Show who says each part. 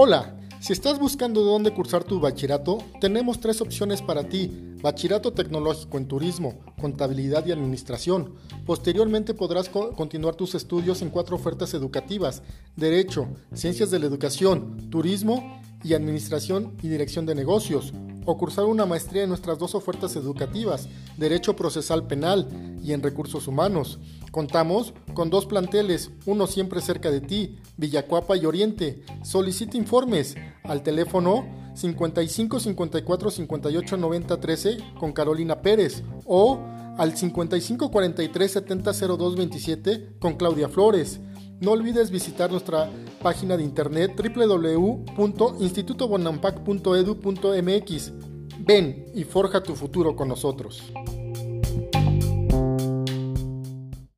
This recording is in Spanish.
Speaker 1: Hola, si estás buscando dónde cursar tu bachillerato, tenemos tres opciones para ti. Bachillerato tecnológico en turismo, contabilidad y administración. Posteriormente podrás co continuar tus estudios en cuatro ofertas educativas. Derecho, ciencias de la educación, turismo y administración y dirección de negocios. O cursar una maestría en nuestras dos ofertas educativas, Derecho Procesal Penal y en Recursos Humanos. Contamos con dos planteles, uno siempre cerca de ti, Villacuapa y Oriente. Solicita informes al teléfono 55 54 58 90 13 con Carolina Pérez o al 55 43 70 02 27 con Claudia Flores. No olvides visitar nuestra página de internet www.institutobonampac.edu.mx. Ven y forja tu futuro con nosotros.